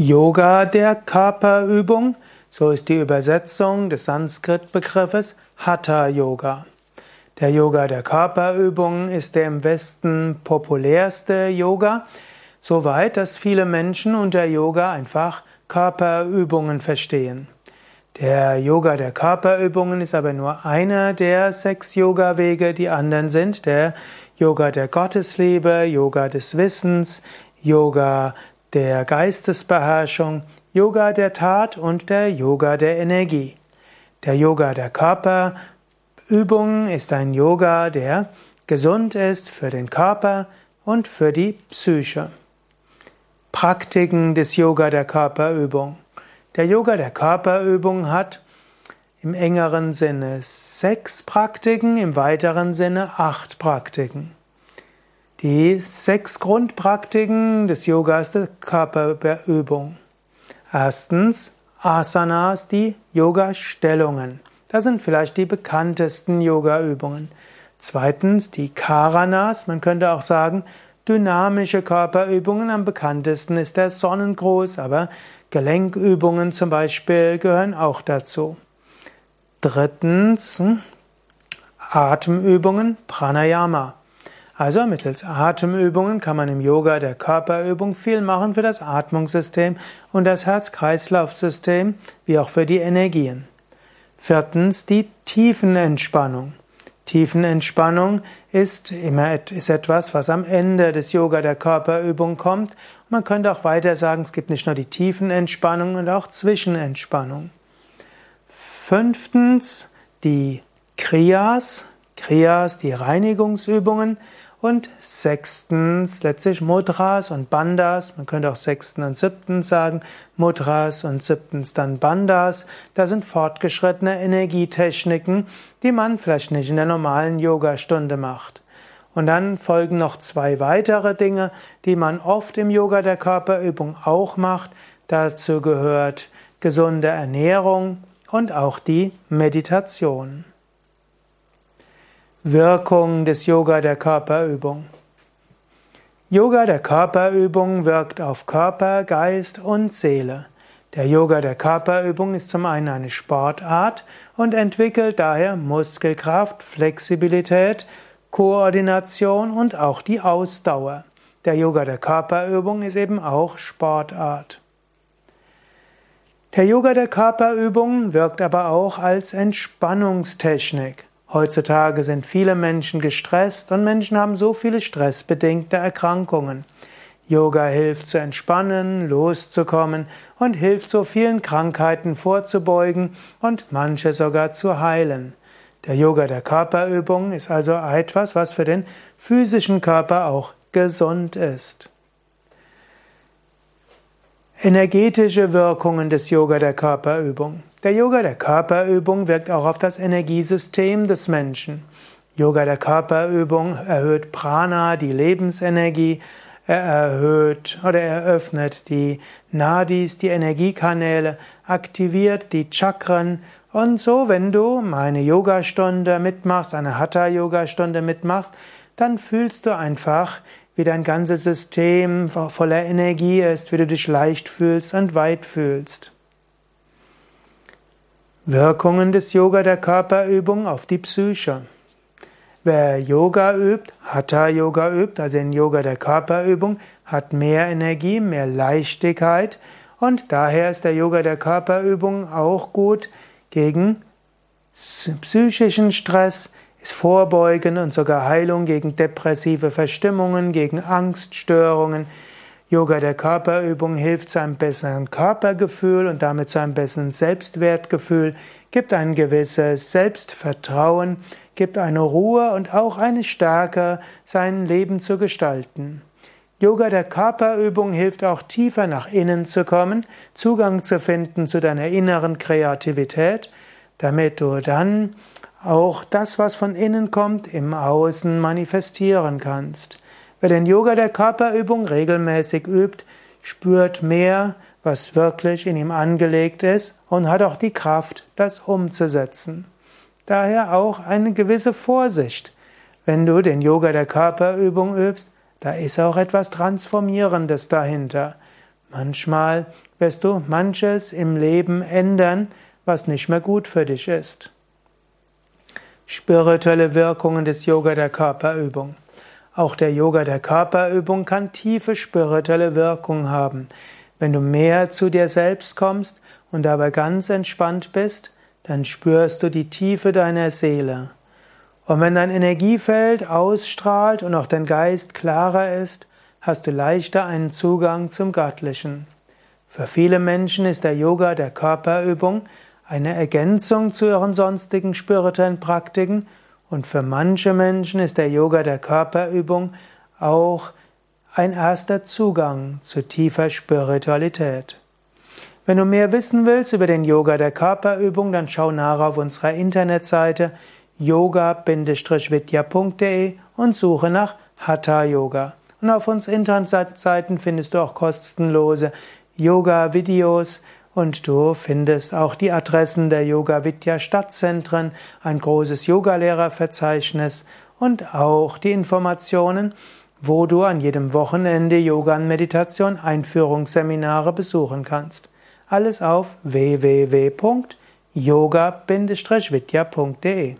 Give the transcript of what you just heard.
Yoga der Körperübung, so ist die Übersetzung des Sanskrit-Begriffes Hatha Yoga. Der Yoga der Körperübung ist der im Westen populärste Yoga, soweit dass viele Menschen unter Yoga einfach Körperübungen verstehen. Der Yoga der Körperübungen ist aber nur einer der sechs Yoga-Wege. Die anderen sind der Yoga der Gottesliebe, Yoga des Wissens, Yoga der Geistesbeherrschung, Yoga der Tat und der Yoga der Energie. Der Yoga der Körperübung ist ein Yoga, der gesund ist für den Körper und für die Psyche. Praktiken des Yoga der Körperübung. Der Yoga der Körperübung hat im engeren Sinne sechs Praktiken, im weiteren Sinne acht Praktiken. Die sechs Grundpraktiken des Yogas der Körperübung. Erstens Asanas, die Yoga-Stellungen. Das sind vielleicht die bekanntesten Yoga-Übungen. Zweitens die Karanas, man könnte auch sagen dynamische Körperübungen. Am bekanntesten ist der Sonnengruß, aber Gelenkübungen zum Beispiel gehören auch dazu. Drittens Atemübungen, Pranayama. Also mittels Atemübungen kann man im Yoga der Körperübung viel machen für das Atmungssystem und das Herz-Kreislauf-System, wie auch für die Energien. Viertens die Tiefenentspannung. Tiefenentspannung ist immer ist etwas, was am Ende des Yoga der Körperübung kommt. Man könnte auch weiter sagen, es gibt nicht nur die Tiefenentspannung und auch Zwischenentspannung. Fünftens die Kriyas, Kriyas, die Reinigungsübungen. Und sechstens letztlich Mudras und Bandas. Man könnte auch sechstens und siebtens sagen. Mudras und siebtens dann Bandas. Das sind fortgeschrittene Energietechniken, die man vielleicht nicht in der normalen Yogastunde macht. Und dann folgen noch zwei weitere Dinge, die man oft im Yoga der Körperübung auch macht. Dazu gehört gesunde Ernährung und auch die Meditation. Wirkung des Yoga der Körperübung. Yoga der Körperübung wirkt auf Körper, Geist und Seele. Der Yoga der Körperübung ist zum einen eine Sportart und entwickelt daher Muskelkraft, Flexibilität, Koordination und auch die Ausdauer. Der Yoga der Körperübung ist eben auch Sportart. Der Yoga der Körperübung wirkt aber auch als Entspannungstechnik. Heutzutage sind viele Menschen gestresst und Menschen haben so viele stressbedingte Erkrankungen. Yoga hilft zu entspannen, loszukommen und hilft so vielen Krankheiten vorzubeugen und manche sogar zu heilen. Der Yoga der Körperübung ist also etwas, was für den physischen Körper auch gesund ist. Energetische Wirkungen des Yoga der Körperübung. Der Yoga der Körperübung wirkt auch auf das Energiesystem des Menschen. Yoga der Körperübung erhöht Prana, die Lebensenergie, er erhöht oder eröffnet die Nadis, die Energiekanäle, aktiviert die Chakren und so, wenn du eine Yogastunde mitmachst, eine Hatha-Yogastunde mitmachst, dann fühlst du einfach, wie dein ganzes System voller Energie ist, wie du dich leicht fühlst und weit fühlst. Wirkungen des Yoga der Körperübung auf die Psyche. Wer Yoga übt, Hatha Yoga übt, also in Yoga der Körperübung, hat mehr Energie, mehr Leichtigkeit und daher ist der Yoga der Körperübung auch gut gegen psychischen Stress, ist Vorbeugen und sogar Heilung gegen depressive Verstimmungen, gegen Angststörungen, Yoga der Körperübung hilft zu einem besseren Körpergefühl und damit zu einem besseren Selbstwertgefühl, gibt ein gewisses Selbstvertrauen, gibt eine Ruhe und auch eine Stärke, sein Leben zu gestalten. Yoga der Körperübung hilft auch tiefer nach innen zu kommen, Zugang zu finden zu deiner inneren Kreativität, damit du dann auch das, was von innen kommt, im Außen manifestieren kannst. Wer den Yoga der Körperübung regelmäßig übt, spürt mehr, was wirklich in ihm angelegt ist und hat auch die Kraft, das umzusetzen. Daher auch eine gewisse Vorsicht. Wenn du den Yoga der Körperübung übst, da ist auch etwas Transformierendes dahinter. Manchmal wirst du manches im Leben ändern, was nicht mehr gut für dich ist. Spirituelle Wirkungen des Yoga der Körperübung. Auch der Yoga der Körperübung kann tiefe spirituelle Wirkung haben. Wenn du mehr zu dir selbst kommst und dabei ganz entspannt bist, dann spürst du die Tiefe deiner Seele. Und wenn dein Energiefeld ausstrahlt und auch dein Geist klarer ist, hast du leichter einen Zugang zum Göttlichen. Für viele Menschen ist der Yoga der Körperübung eine Ergänzung zu ihren sonstigen spirituellen Praktiken und für manche Menschen ist der Yoga der Körperübung auch ein erster Zugang zu tiefer Spiritualität. Wenn du mehr wissen willst über den Yoga der Körperübung, dann schau nach auf unserer Internetseite yoga-vidya.de und suche nach Hatha Yoga. Und auf unseren Internetseiten findest du auch kostenlose Yoga-Videos, und du findest auch die Adressen der Yoga Vidya Stadtzentren, ein großes Yogalehrerverzeichnis und auch die Informationen, wo du an jedem Wochenende Yoga und Meditation Einführungsseminare besuchen kannst. Alles auf www.yoga-vidya.de